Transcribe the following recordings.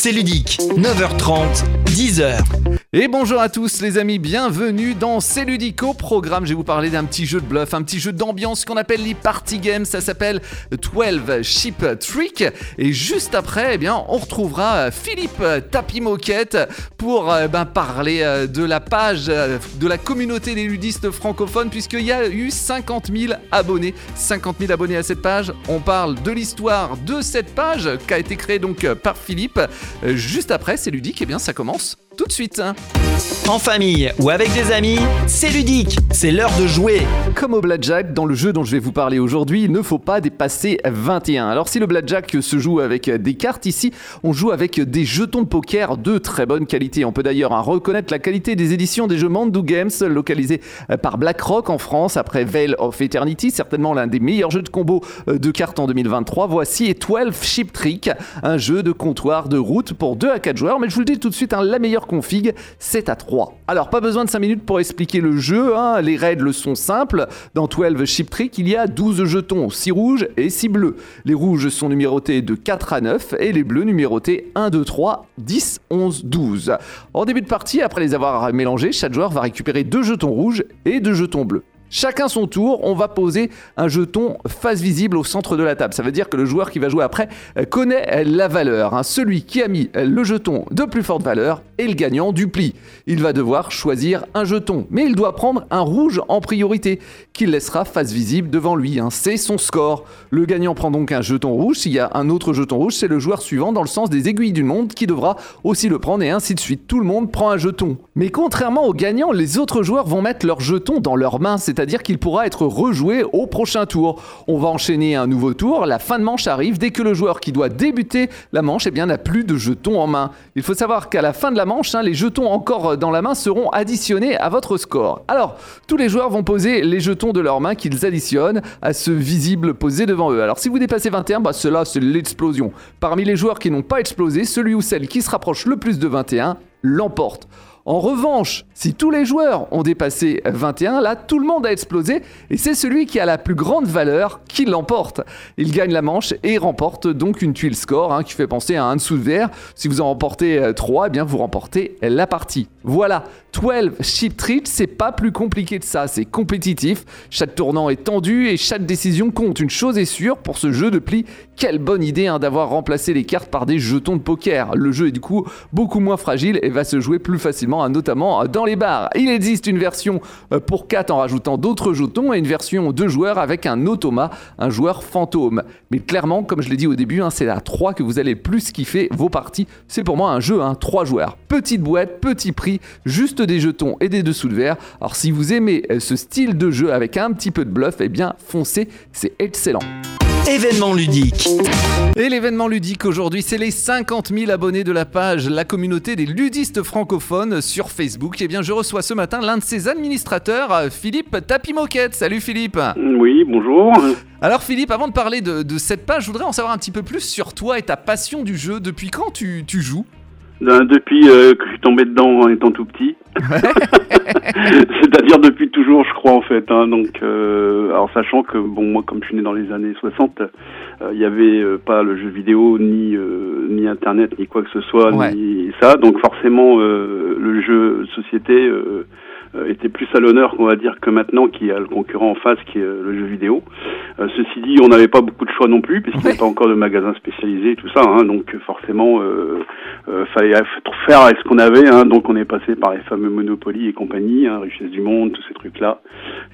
c'est ludique. 9h30, 10h. Et bonjour à tous les amis, bienvenue dans C'est au programme. Je vais vous parler d'un petit jeu de bluff, un petit jeu d'ambiance qu'on appelle les party games. Ça s'appelle 12 Ship Trick. Et juste après, eh bien, on retrouvera Philippe Tapi Moquette pour euh, ben, parler euh, de la page euh, de la communauté des ludistes francophones, puisqu'il y a eu 50 000 abonnés. 50 000 abonnés à cette page. On parle de l'histoire de cette page qui a été créée donc par Philippe. Juste après, c'est ludique, et eh bien ça commence tout de suite. En famille ou avec des amis, c'est ludique, c'est l'heure de jouer. Comme au blackjack, dans le jeu dont je vais vous parler aujourd'hui, il ne faut pas dépasser 21. Alors si le blackjack se joue avec des cartes, ici on joue avec des jetons de poker de très bonne qualité. On peut d'ailleurs reconnaître la qualité des éditions des jeux Mandu Games, localisés par BlackRock en France, après Veil of Eternity, certainement l'un des meilleurs jeux de combo de cartes en 2023. Voici 12 Ship Trick, un jeu de comptoir de route pour 2 à 4 joueurs, mais je vous le dis tout de suite, hein, la meilleure config, c'est à 3. Alors, pas besoin de 5 minutes pour expliquer le jeu, hein. les règles sont simples. Dans 12 Ship Trick, il y a 12 jetons, 6 rouges et 6 bleus. Les rouges sont numérotés de 4 à 9 et les bleus numérotés 1, 2, 3, 10, 11, 12. En début de partie, après les avoir mélangés, chaque joueur va récupérer 2 jetons rouges et 2 jetons bleus. Chacun son tour, on va poser un jeton face visible au centre de la table. Ça veut dire que le joueur qui va jouer après euh, connaît euh, la valeur. Hein. Celui qui a mis euh, le jeton de plus forte valeur est le gagnant du pli. Il va devoir choisir un jeton, mais il doit prendre un rouge en priorité, qu'il laissera face visible devant lui. Hein. C'est son score. Le gagnant prend donc un jeton rouge. S'il y a un autre jeton rouge, c'est le joueur suivant dans le sens des aiguilles du monde qui devra aussi le prendre et ainsi de suite. Tout le monde prend un jeton. Mais contrairement au gagnant, les autres joueurs vont mettre leur jeton dans leurs mains, c'est-à-dire qu'il pourra être rejoué au prochain tour. On va enchaîner un nouveau tour, la fin de manche arrive dès que le joueur qui doit débuter la manche eh n'a plus de jetons en main. Il faut savoir qu'à la fin de la manche, hein, les jetons encore dans la main seront additionnés à votre score. Alors, tous les joueurs vont poser les jetons de leurs mains qu'ils additionnent à ce visible posé devant eux. Alors, si vous dépassez 21, bah, cela c'est l'explosion. Parmi les joueurs qui n'ont pas explosé, celui ou celle qui se rapproche le plus de 21 l'emporte. En revanche, si tous les joueurs ont dépassé 21, là, tout le monde a explosé et c'est celui qui a la plus grande valeur qui l'emporte. Il gagne la manche et remporte donc une tuile score hein, qui fait penser à un dessous de verre. Si vous en remportez 3, euh, eh bien vous remportez la partie. Voilà, 12 Ship Trick, c'est pas plus compliqué que ça, c'est compétitif. Chaque tournant est tendu et chaque décision compte. Une chose est sûre pour ce jeu de pli, quelle bonne idée hein, d'avoir remplacé les cartes par des jetons de poker. Le jeu est du coup beaucoup moins fragile et va se jouer plus facilement notamment dans les bars. Il existe une version euh, pour 4 en rajoutant d'autres jetons et une version 2 joueurs avec un automa, un joueur fantôme. Mais clairement, comme je l'ai dit au début, hein, c'est à 3 que vous allez plus kiffer vos parties. C'est pour moi un jeu, hein, 3 joueurs. Petite boîte, petit prix, juste des jetons et des dessous de verre. Alors si vous aimez euh, ce style de jeu avec un petit peu de bluff, eh bien foncez, c'est excellent. Événement ludique. Et l'événement ludique aujourd'hui, c'est les 50 000 abonnés de la page La communauté des ludistes francophones sur Facebook. Et eh bien, je reçois ce matin l'un de ses administrateurs, Philippe Tapimoquette. Salut Philippe. Oui, bonjour. Alors Philippe, avant de parler de, cette page, je voudrais en savoir un petit peu plus sur toi et ta passion du jeu. Depuis quand tu, tu joues? Ben, depuis euh, que je suis tombé dedans en étant tout petit. C'est-à-dire depuis toujours, je crois en fait. Hein, donc, euh, alors sachant que bon, moi, comme je suis né dans les années 60, euh, il n'y avait pas le jeu vidéo, ni ni Internet, ni quoi que ce soit, ni ça. Donc forcément, le jeu société euh, était plus à l'honneur, on va dire, que maintenant qu'il y a le concurrent en face qui est euh, le jeu vidéo. Euh, ceci dit, on n'avait pas beaucoup de choix non plus, puisqu'il n'y avait pas encore de magasins spécialisés et tout ça. Hein, donc forcément, euh, fallait faire avec ce qu'on avait. Hein, donc on est passé par les fameux Monopoly et compagnie, hein, Richesse du Monde, tous ces trucs-là.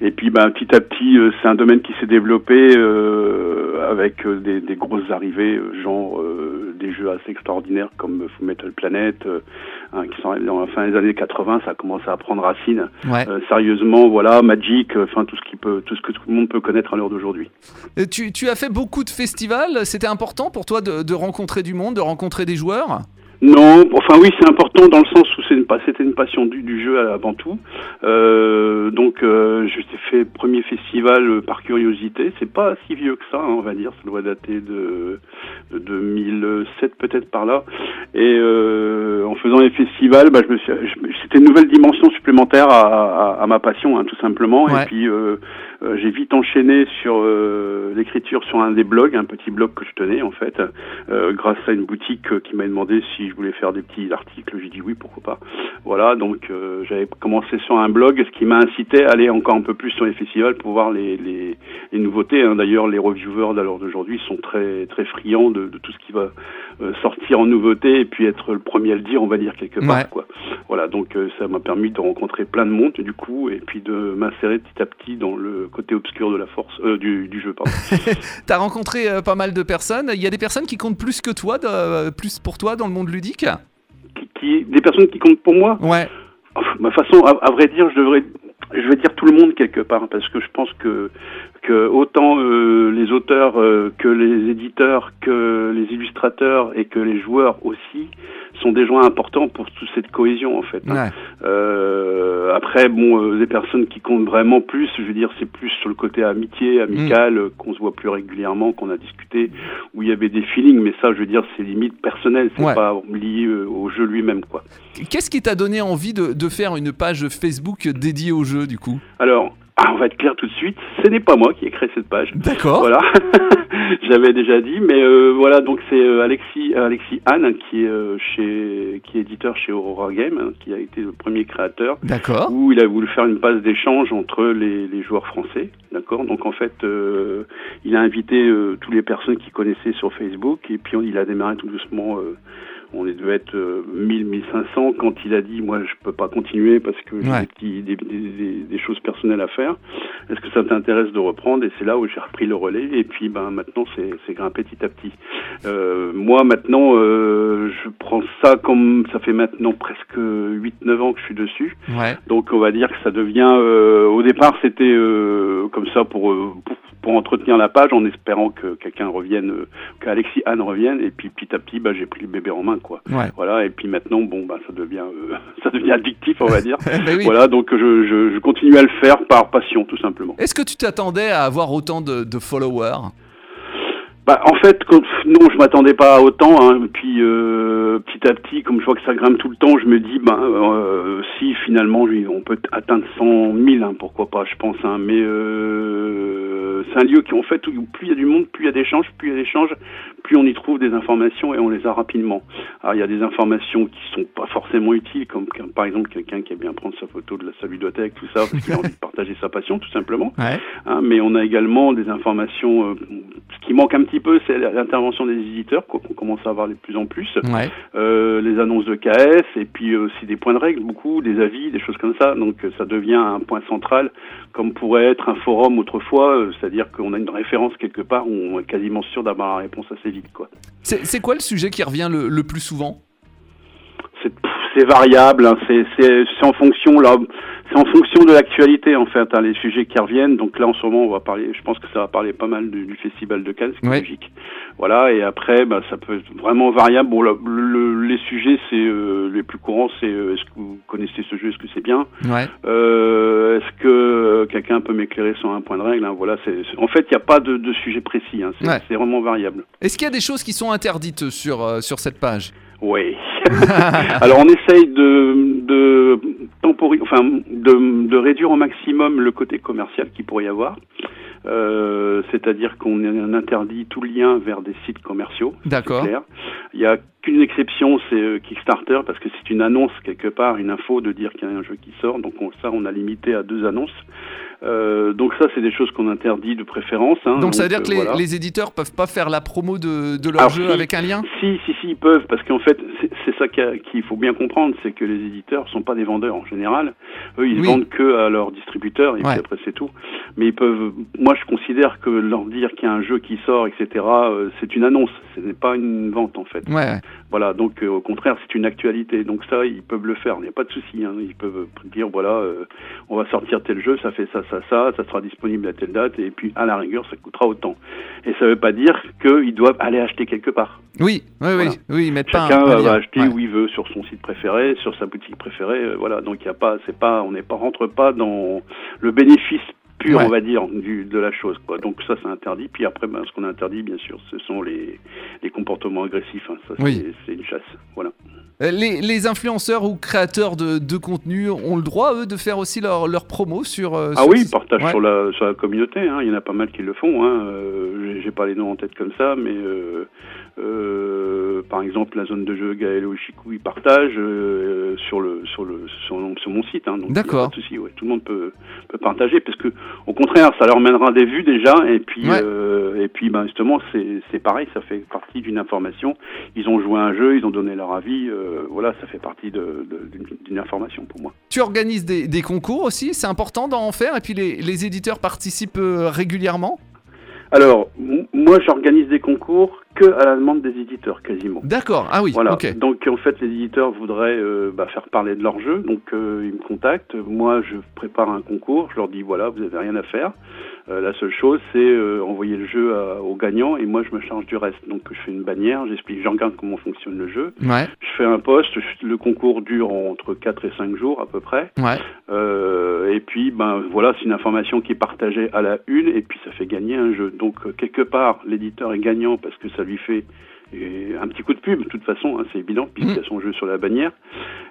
Et puis ben, petit à petit, c'est un domaine qui s'est développé avec des, des, grosses arrivées, genre des jeux assez extraordinaires comme Full Metal Planet, hein, qui sont dans la fin des années 80, ça a commencé à prendre racine. Euh, sérieusement, voilà, Magic, euh, enfin tout ce qui peut, tout ce que tout le monde peut connaître à l'heure d'aujourd'hui. Euh, tu, tu, as fait beaucoup de festivals. C'était important pour toi de, de rencontrer du monde, de rencontrer des joueurs? Non, enfin oui, c'est important dans le sens où c'est une, c'était une passion du, du, jeu avant tout. Euh, donc, euh, j'ai fait premier festival par curiosité. C'est pas si vieux que ça, hein, on va dire. Ça doit dater de, de 2007 peut-être par là. Et euh, en faisant les festivals, bah, je me suis, c'était une nouvelle dimension supplémentaire à, à, à ma passion, hein, tout simplement. Et puis, euh, euh, j'ai vite enchaîné sur euh, l'écriture sur un des blogs, un petit blog que je tenais en fait, euh, grâce à une boutique qui m'a demandé si je voulais faire des petits articles. J'ai dit oui, pourquoi pas. Voilà, donc j'avais commencé sur un blog, ce qui m'a incité à aller encore un peu plus sur les festivals pour voir les, les, les nouveautés. Hein. D'ailleurs, les reviewers d'alors d'aujourd'hui sont très très friands de, de, tout ce qui va sortir en nouveauté et puis être le premier à le dire, on va dire quelque part. Quoi. Voilà, donc ça m'a permis de rencontrer plein de monde du coup et puis de m'insérer petit à petit dans le côté obscur de la force euh, du, du, jeu. T'as rencontré euh, pas mal de personnes. Il y a des personnes qui comptent plus que toi, de, plus pour toi dans le monde ludique? Qui, des personnes qui comptent pour moi? Ouais. ma façon, à, vrai dire, je devrais, je vais dire tout le monde quelque part, parce que je pense que que autant euh, les auteurs que les éditeurs, que les illustrateurs et que les joueurs aussi sont des joints importants pour toute cette cohésion en fait. Hein. Euh, après, bon, euh, des personnes qui comptent vraiment plus, je veux dire, c'est plus sur le côté amitié, amical, mm. qu'on se voit plus régulièrement, qu'on a discuté, où il y avait des feelings, mais ça, je veux dire, c'est limite personnel, c'est pas lié euh, au jeu lui-même, quoi. Qu'est-ce qui t'a donné envie de, de faire une page Facebook dédiée au jeu, du coup? Alors, ah, on va être clair tout de suite, ce n'est pas moi qui ai créé cette page. D'accord. Voilà, j'avais déjà dit, mais euh, voilà, donc c'est euh, Alexis, Alexis Anne qui est euh, chez, qui est éditeur chez Aurora Game, hein, qui a été le premier créateur. D'accord. Où il a voulu faire une passe d'échange entre les, les, joueurs français. D'accord. Donc en fait, il a invité toutes les personnes qu'il connaissait sur Facebook et puis il a démarré tout doucement on est devait être 1000, 1500 quand il a dit moi je peux pas continuer parce que j'ai des, des, choses personnelles à faire. Est-ce que ça t'intéresse de reprendre? Et c'est là où j'ai repris le relais et puis ben maintenant c'est grimpé petit à petit. Euh, moi maintenant euh, je prends ça comme ça fait maintenant presque 8-9 ans que je suis dessus. Donc on va dire que ça devient euh, au départ c'était comme ça pour, pour pour entretenir la page en espérant que quelqu'un revienne, euh, qu'Alexis Anne revienne. Et puis petit à petit, bah, j'ai pris le bébé en main, quoi. Voilà. Et puis maintenant, bon, bah, ça devient, euh, ça devient addictif, on va dire. Ben voilà. Donc je, je, continue à le faire par passion, tout simplement. Est-ce que tu t'attendais à avoir autant de, de followers? Bah, en fait, non, je m'attendais pas à autant. Hein. Puis euh, petit à petit, comme je vois que ça grimpe tout le temps, je me dis, ben, euh, si finalement, on peut atteindre 100 000, hein, pourquoi pas, je pense. Hein. Mais euh, c'est un lieu qui, en fait, où plus il y a du monde, plus il y a d'échanges, plus il y a d'échanges, plus on y trouve des informations et on les a rapidement. Alors il y a des informations qui sont pas forcément utiles, comme par exemple quelqu'un qui aime bien prendre sa photo de la sa bibliothèque, tout ça, parce qu'il a envie de partager sa passion, tout simplement. Hein, mais on a également des informations. Euh, ce qui manque un petit peu, c'est l'intervention des éditeurs, qu'on commence à avoir de plus en plus. Les annonces de KS et puis aussi des points de règle, beaucoup, des avis, des choses comme ça. Donc ça devient un point central, comme pourrait être un forum autrefois, euh, c'est-à-dire qu'on a une référence quelque part où on est quasiment sûr d'avoir la réponse assez c'est quoi le sujet qui revient le, plus souvent? C'est variable, hein. c'est en fonction là, c'est en fonction de l'actualité en fait, hein, les sujets qui reviennent. Donc là en ce moment, on va parler, je pense que ça va parler pas mal du, festival de Cannes, c'est logique. Voilà, et après, bah, ça peut être vraiment variable. Bon, les sujets, c'est euh, les plus courants, c'est euh, est-ce que vous connaissez ce jeu, est-ce que c'est bien? Ouais. euh, Est-ce que quelqu'un peut m'éclairer sur un point de règle hein? Voilà, c'est en fait, il n'y a pas de, de sujet précis. C'est vraiment variable. Est-ce qu'il y a des choses qui sont interdites sur sur cette page? Oui. Alors on essaye de, de, enfin, de, de, réduire au maximum le côté commercial qu'il pourrait y avoir. Euh, c'est-à-dire qu'on interdit tout lien vers des sites commerciaux. D'accord. Il y a qu'une exception, c'est euh, Kickstarter, parce que c'est une annonce quelque part, une info de dire qu'il y a un jeu qui sort. Donc ça, on a limité à deux annonces. Euh, donc ça, c'est des choses qu'on interdit de préférence. Hein, donc, ça veut dire que les, les, éditeurs peuvent pas faire la promo de, de leur jeu avec un lien? Si, si, si, ils peuvent, parce qu'en fait, c'est ça qu'il faut bien comprendre, c'est que les éditeurs sont pas des vendeurs en général. Eux, ils vendent que à leurs distributeurs, et puis après c'est tout. Mais ils peuvent. Moi, je considère que leur dire qu'il y a un jeu qui sort, etc., euh, c'est une annonce. Ce n'est pas une vente en fait. Ouais. Voilà. Donc euh, au contraire, c'est une actualité. Donc ça, ils peuvent le faire. Il n'y a pas de souci. Hein. Ils peuvent dire voilà, on va sortir tel jeu, ça fait ça, ça, ça, ça sera disponible à telle date, et puis à la rigueur, ça coûtera autant. Et ça ne veut pas dire qu'ils doivent aller acheter quelque part. Oui, oui, oui, oui, mettre Chacun va acheter où il veut sur son site préféré, sur sa boutique préférée, euh, voilà. Donc il y a pas, c'est pas, on n'est pas rentre pas dans le bénéfice pur, on va dire, du, de la chose. Quoi. Donc ça, c'est interdit. Puis après, ben, ce qu'on a interdit, bien sûr, ce sont les, les comportements agressifs. Hein. Ça, c'est une chasse. Voilà. Les, les, influenceurs ou créateurs de, de, contenu ont le droit, eux, de faire aussi leur, leur promo sur. ah oui, ils partagent sur, la, sur la communauté. Hein. Il y en a pas mal qui le font. Hein. J'ai pas les noms en tête comme ça, mais euh, par exemple, la zone de jeu Gaël Oshiku, il partage euh, sur le sur le sur, mon site. Hein, D'accord. Ouais, tout le monde peut, peut partager parce que au contraire, ça leur mènera des vues déjà et puis euh, et puis ben justement c'est pareil, ça fait partie d'une information. Ils ont joué à un jeu, ils ont donné leur avis. Euh, voilà, ça fait partie d'une information pour moi. Tu organises des, des concours aussi, c'est important d'en faire et puis les, les éditeurs participent régulièrement? Alors, moi, j'organise des concours que à la demande des éditeurs, quasiment. D'accord, ah oui, voilà. Donc, en fait, les éditeurs voudraient euh, bah, faire parler de leur jeu, donc euh, ils me contactent. Moi, je prépare un concours, je leur dis, voilà, vous n'avez rien à faire. Euh, la seule chose, c'est euh, envoyer le jeu au gagnant et moi je me charge du reste. Donc je fais une bannière, j'explique, j'en regarde comment fonctionne le jeu. Ouais. Je fais un post, le concours dure entre 4 et 5 jours à peu près. Ouais. Euh, et puis ben voilà, c'est une information qui est partagée à la une et puis ça fait gagner un jeu. Donc quelque part, l'éditeur est gagnant parce que ça lui fait un petit coup de pub, de toute façon, hein, c'est évident, puisqu'il y a son jeu sur la bannière.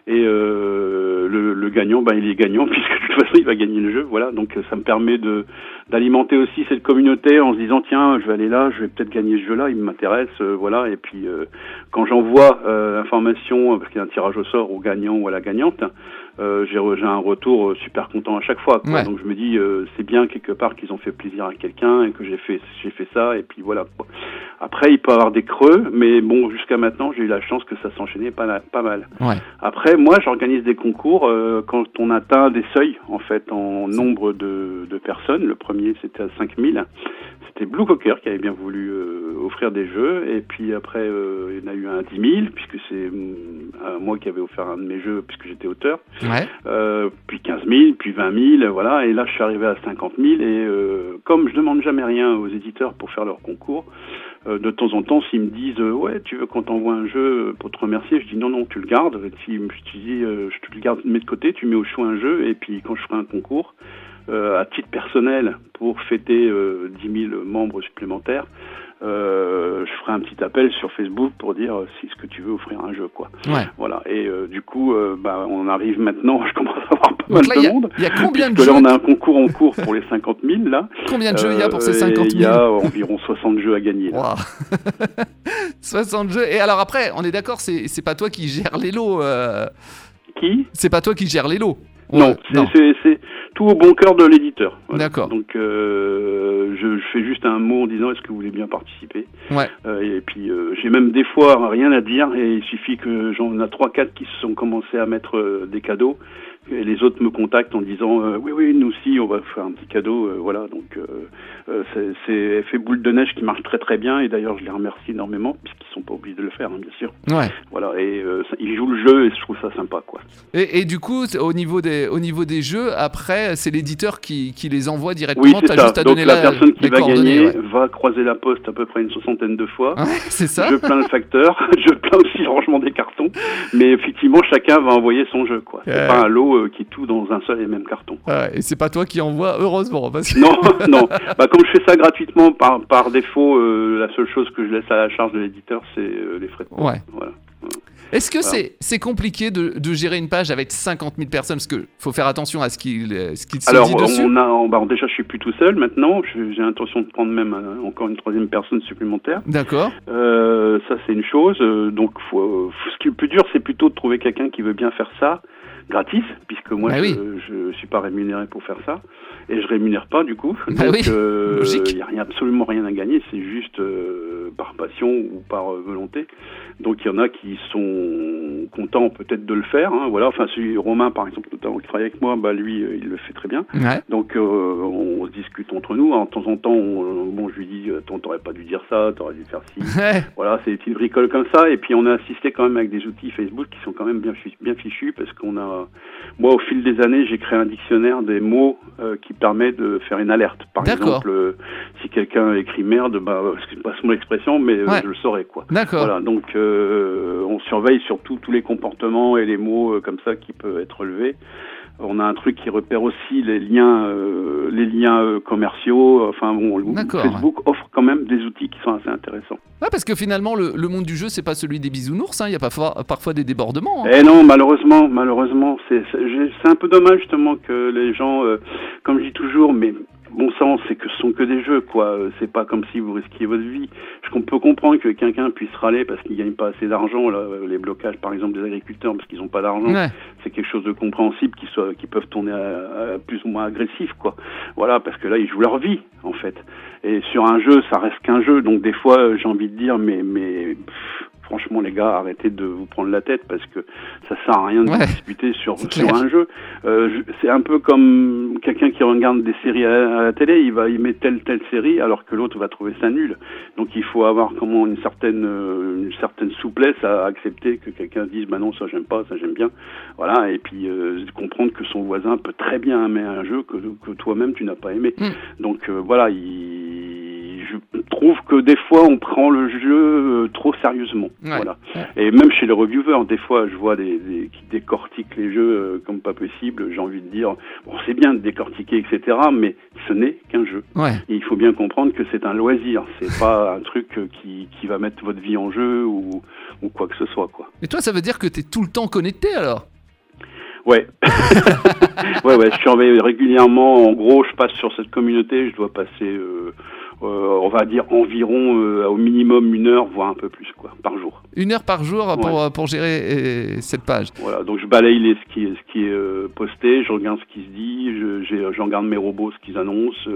Et euh, le, le, gagnant, ben, il est gagnant, puisque de toute façon, il va gagner le jeu. Voilà, donc ça me permet de d'alimenter aussi cette communauté en se disant, tiens, je vais aller là, je vais peut-être gagner ce jeu-là, il m'intéresse, euh, voilà. Et puis, euh, quand j'envoie euh, l'information, parce qu'il y a un tirage au sort au gagnant ou à la gagnante, euh, j'ai un retour euh, super content à chaque fois. Donc je me dis euh, c'est bien quelque part qu'ils ont fait plaisir à quelqu'un et que j'ai fait j'ai fait ça et puis voilà. Après il peut y avoir des creux, mais bon jusqu'à maintenant j'ai eu la chance que ça s'enchaînait pas pas mal. Ouais. Après moi j'organise des concours euh, quand on atteint des seuils en fait en nombre de, de personnes. Le premier c'était à 5000 c'était Blue Cocker qui avait bien voulu euh, offrir des jeux. Et puis après, euh, il y en a eu un à 10 000, puisque c'est euh, moi qui avais offert un de mes jeux, puisque j'étais auteur. Ouais. puis 15 000, puis 20 000, voilà. Et là, je suis arrivé à 50 000. Et comme je demande jamais rien aux éditeurs pour faire leur concours, de temps en temps, s'ils me disent ouais, tu veux qu'on t'envoie un jeu pour te remercier, je dis non, non, tu le gardes. Si je dis je te le garde, mets de côté, tu mets au choix un jeu, et puis quand je ferai un concours, euh, à titre personnel pour fêter euh, 10 000 membres supplémentaires, euh, je ferai un petit appel sur Facebook pour dire euh, si ce que tu veux offrir un jeu quoi. Ouais. Voilà et euh, du coup euh, bah, on arrive maintenant, je commence à avoir pas mal là, de monde. Il y a combien de jeux là on a un concours en cours pour les 50 000 là. Combien de jeux il y a pour ces 50 000 Il y a environ 60 jeux à gagner. Là. Wow. 60 jeux et alors après on est d'accord c'est c'est pas toi qui gère les lots. Qui? C'est pas toi qui gère les lots. Non, c'est tout au bon cœur de l'éditeur. Voilà. D'accord. Donc euh, je, je, fais juste un mot en disant est-ce que vous voulez bien participer? Ouais. euh, Et puis euh, j'ai même des fois rien à dire et il suffit que j'en ai trois quatre qui se sont commencés à mettre euh, des cadeaux et les autres me contactent en disant euh, oui oui nous aussi on va faire un petit cadeau euh, voilà. Donc c'est effet boule de neige qui marche très très bien. Et d'ailleurs je les remercie énormément puisqu'ils sont pas obligés de le faire hein, bien sûr. Ouais. voilà. Et ça, ils jouent le jeu et je trouve ça sympa quoi. Et, et, du coup au niveau des au niveau des jeux après c'est l'éditeur qui, qui les envoie directement. Oui, ça. Juste à donc la, la personne qui va gagner ouais. va croiser la poste à peu près une soixantaine de fois. Ouais, c'est ça. Je plains le facteur je plains aussi le rangement des cartons. Mais effectivement chacun va envoyer son jeu quoi. C'est pas un lot euh, qui est tout dans un seul et même carton. Ouais, et c'est pas toi qui envoie, heureusement. Parce que... Non, non. Bah, comme je fais ça gratuitement par, par défaut, euh, la seule chose que je laisse à la charge de l'éditeur, c'est euh, les frais de Ouais. Voilà. Est-ce que voilà. c'est compliqué de, de, gérer une page avec 50 000 personnes? Parce qu'il faut faire attention à ce qu'il qu se Alors, dit dessus. On a, bah, déjà, je suis plus tout seul maintenant. J'ai l'intention de prendre même euh, encore une troisième personne supplémentaire. D'accord. Euh, ça, c'est une chose. Donc, faut, faut, ce qui est le plus dur, c'est plutôt de trouver quelqu'un qui veut bien faire ça gratis, puisque moi, bah je, oui. je suis pas rémunéré pour faire ça. Et je rémunère pas, du coup. Bah Donc, oui. euh, il n'y a rien, absolument rien à gagner. C'est juste euh, par passion ou par euh, volonté. Donc, il y en a qui sont contents peut-être de le faire. Hein, voilà. Enfin, celui Romain, par exemple, notamment, qui travaille avec moi, bah, lui, il le fait très bien. Ouais. Donc, on se discute entre nous. En temps en temps, on, bon, je lui dis, attends, t'aurais pas dû dire ça, t'aurais dû faire ci. Ouais. Voilà, c'est des petites bricoles comme ça. Et puis, on a assisté quand même avec des outils Facebook qui sont quand même bien, fichus, bien fichus parce qu'on a, moi, au fil des années, j'ai créé un dictionnaire des mots euh, qui permet de faire une alerte. Par exemple, euh, si quelqu'un écrit merde, bah, c'est pas mon expression, mais euh, Ouais. je le saurais, quoi. D'accord. Voilà, donc euh, on surveille surtout tous les comportements et les mots euh, comme ça qui peuvent être relevés. On a un truc qui repère aussi les liens, euh, les liens euh, commerciaux. Enfin bon, Facebook offre quand même des outils qui sont assez intéressants. Ouais, parce que finalement, le, monde du jeu, c'est pas celui des bisounours. Hein. Il y a pas parfois des débordements. Hein. Eh non, malheureusement, malheureusement, c'est un peu dommage justement que les gens, euh, comme je dis toujours, mais bon sens, c'est que ce sont que des jeux, quoi. C'est pas comme si vous risquiez votre vie. Je peux comprendre que quelqu'un puisse râler parce qu'il gagne pas assez d'argent, là, les blocages, par exemple, des agriculteurs parce qu'ils n'ont pas d'argent. C'est quelque chose de compréhensible qui soit, qui peuvent tourner à, plus ou moins agressif, quoi. Voilà, parce que là, ils jouent leur vie, en fait. Et sur un jeu, ça reste qu'un jeu, donc des fois, j'ai envie de dire, mais, mais, franchement les gars, arrêtez de vous prendre la tête parce que ça sert à rien de discuter sur, sur un jeu. Euh, c'est un peu comme quelqu'un qui regarde des séries à, la télé, il va y mettre telle telle série alors que l'autre va trouver ça nul. Donc il faut avoir comment une certaine euh, une certaine souplesse à accepter que quelqu'un dise bah non ça j'aime pas, ça j'aime bien. Voilà et puis euh, comprendre que son voisin peut très bien aimer un jeu que, que toi-même tu n'as pas aimé. Mm. Donc voilà, il je trouve que des fois on prend le jeu euh, trop sérieusement. Voilà. Et même chez les reviewers, des fois je vois des, qui décortiquent les jeux euh, comme pas possible. J'ai envie de dire, bon c'est bien de décortiquer, etc. Mais ce n'est qu'un jeu. Et il faut bien comprendre que c'est un loisir. C'est pas un truc euh, qui, qui va mettre votre vie en jeu ou, ou quoi que ce soit. Quoi. Et toi, ça veut dire que tu es tout le temps connecté alors? Ouais. ouais, ouais, je surveille régulièrement. En gros, je passe sur cette communauté, je dois passer euh, on va dire environ euh, au minimum une heure, voire un peu plus, quoi, par jour. Une heure par jour pour, euh, pour gérer cette page. Voilà, donc je balaye les, ce qui, ce qui est posté, je regarde ce qui se dit, je, je regarde mes robots, ce qu'ils annoncent.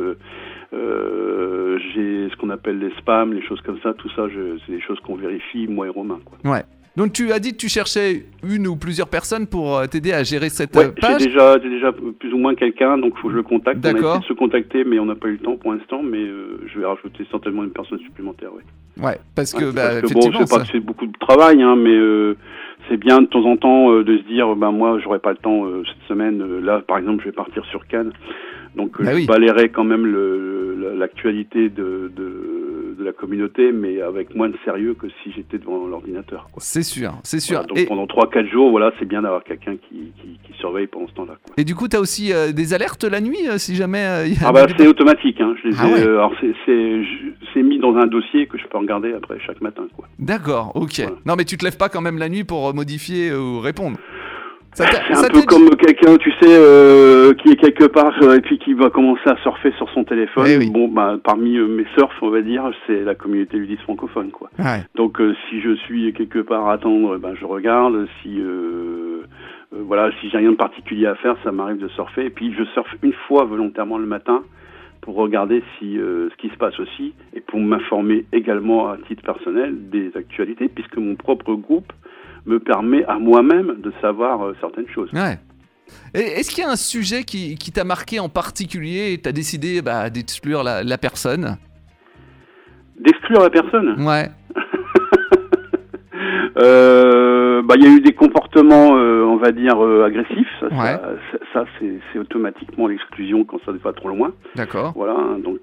j'ai ce qu'on appelle les spams, les choses comme ça, tout ça, c'est des choses qu'on vérifie, moi et Romain. Quoi. Ouais. Donc tu as dit que tu cherchais une ou plusieurs personnes pour euh, t'aider à gérer cette ouais, page. J'ai déjà, déjà plus ou moins quelqu'un, donc il faut que je le contacte. D'accord. On a essayé de se contacter, mais on n'a pas eu le temps pour l'instant. Mais euh, je vais rajouter certainement une personne supplémentaire. Ouais, ouais parce que, bah, bon, c'est pas que c'est beaucoup de travail, hein, mais euh, c'est bien de temps en temps de se dire, ben moi, j'aurai pas le temps cette semaine. là, par exemple, je vais partir sur Cannes. Donc bah je balayerai quand même l'actualité de, la communauté, mais avec moins de sérieux que si j'étais devant l'ordinateur. C'est sûr, c'est sûr. donc pendant 3-4 jours, voilà, c'est bien d'avoir quelqu'un qui, qui, qui, surveille pendant ce temps-là. Et du coup, tu as aussi euh, des alertes la nuit, euh, si jamais... Euh, ah bah c'est automatique, hein. je les ah ai, alors c'est mis dans un dossier que je peux regarder après chaque matin. D'accord, ok. Non mais tu te lèves pas quand même la nuit pour modifier ou répondre c'est un peu comme quelqu'un, tu sais, euh, qui est quelque part euh, et puis qui va commencer à surfer sur son téléphone. Eh bon, bah, parmi euh, mes surfs, on va dire, c'est la communauté ludiste francophone, quoi. Donc, si je suis quelque part à attendre, ben, je regarde. Si voilà, si j'ai rien de particulier à faire, ça m'arrive de surfer. Et puis, je surfe une fois volontairement le matin pour regarder si ce qui se passe aussi et pour m'informer également à titre personnel des actualités, puisque mon propre groupe me permet à moi-même de savoir euh, certaines choses. Ouais. Est-ce qu'il y a un sujet qui, qui t'a marqué en particulier et tu as décidé bah, d'exclure la, la, personne? D'exclure la personne? Ouais. Euh, bah, il y a eu des comportements, euh, on va dire, agressifs. Ça, ça, c'est automatiquement l'exclusion quand ça ne va trop loin. D'accord. Voilà, donc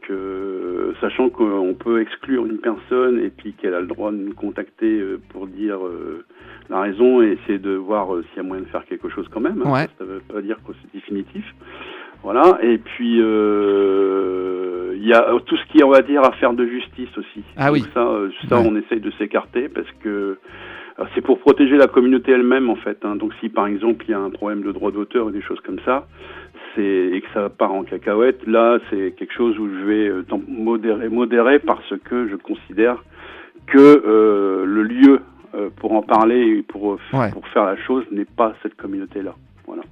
sachant qu'on peut exclure une personne et puis qu'elle a le droit de nous contacter pour dire la raison et essayer de voir euh, s'il y a moyen de faire quelque chose quand même. Hein. Ça ne veut pas dire que c'est définitif. Voilà. Et puis euh, il y a tout ce qui est, on va dire, affaire de justice aussi. Ah oui. Ça, euh, ça on essaye de s'écarter parce que c'est pour protéger la communauté elle-même en fait. Hein. Donc si par exemple il y a un problème de droit d'auteur ou des choses comme ça, c'est et que ça part en cacahuète, là c'est quelque chose où je vais modérer, modérer parce que je considère que le lieu euh, pour en parler et pour, euh, pour faire la chose n'est pas cette communauté-là. Voilà.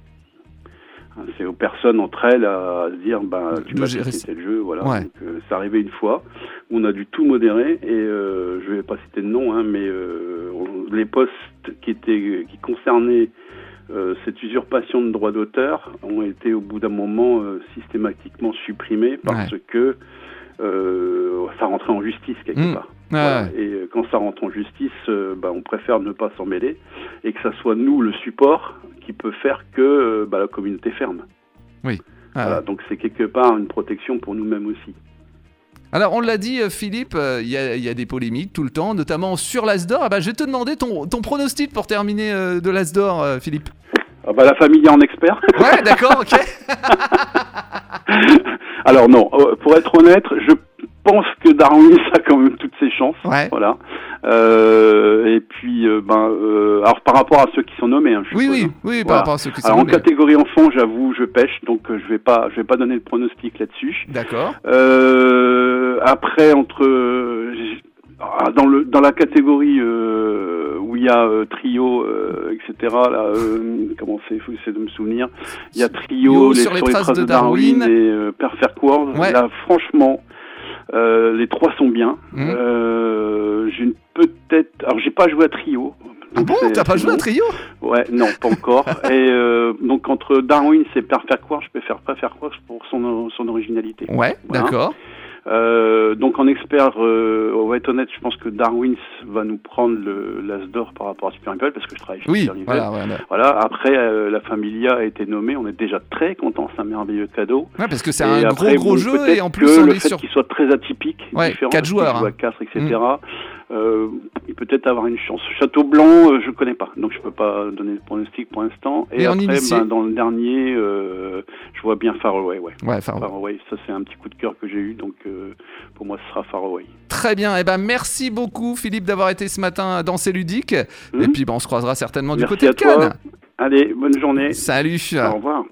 Hein, c'est aux personnes entre elles à se dire bah, tu vas citer le jeu. Voilà. Donc, euh, c'est arrivé une fois où on a dû tout modérer et euh, je vais pas citer de nom, hein, mais les postes qui, étaient, qui concernaient cette usurpation de droits d'auteur ont été au bout d'un moment systématiquement supprimés parce que ça rentrait en justice quelque hmm. part. Et euh, quand ça rentre en justice, euh, bah, on préfère ne pas s'en mêler et que ça soit nous le support qui peut faire que euh, bah, la communauté ferme. Oui. Ah donc c'est quelque part une protection pour nous-mêmes aussi. Alors on l'a dit Philippe, il y, a des polémiques tout le temps, notamment sur l'Asdor. Ah bah, je vais te demander ton, ton pronostic pour terminer de l'Asdor, Philippe. ah bah, La famille en expert. Ouais, d'accord, ok. Alors non, euh, pour être honnête, je pense que Darwin a quand même toutes ses chances. Ouais. Voilà. Euh, et puis, euh, ben, euh, alors par rapport à ceux qui sont nommés, hein, je Oui, suppose, oui, hein. oui, par rapport à ceux qui sont Alors en nommés. catégorie enfant, j'avoue, je pêche, donc je vais pas, je vais pas donner de pronostic là-dessus. D'accord. Après, entre ah, dans le dans la catégorie euh, où il y a euh, trio, euh, etc. Là, comment c'est, faut essayer de me souvenir. Il y a trio, les, sur les traces de Darwin, Darwin. et Père Farquhar. Ouais. Là, franchement, euh, les trois sont bien. Mhm. Euh, j'ai peut-être, alors j'ai pas joué à trio. Ah bon, t'as pas joué à trio? Ouais, non, pas encore. et euh, donc entre Darwin et Père Farquhar, je préfère pas Farquhar pour son son originalité. Ouais, Voilà. d'accord. Euh, donc en expert, euh, on va être honnête, je pense que Darwin va nous prendre le l'as d'or par rapport à Super Nipple parce que je travaille chez Oui, Super voilà, voilà. Voilà, après euh, la Familia a été nommée, on est déjà très content, c'est un merveilleux cadeau. Ouais, parce que c'est un après, gros gros bon, jeu et en plus que on le est fait sur. qu'il soit très atypique, Ouais, différent, quatre parce joueurs, qu'il joue hein. à 4, etc. Euh, peut-être avoir une chance. Château Blanc, euh, je connais pas, donc je peux pas donner de pronostic pour l'instant. Et, Et après, ben, dans le dernier, euh, je vois bien Faraway, ouais. Faraway, ça c'est un petit coup de cœur que j'ai eu, donc euh, pour moi ce sera Faraway. très bien. Et ben merci beaucoup Philippe d'avoir été ce matin dans C'est ludique. Et Mhm. puis ben, on se croisera certainement du côté à de Cannes. toi. Allez, bonne journée. Salut. Au revoir.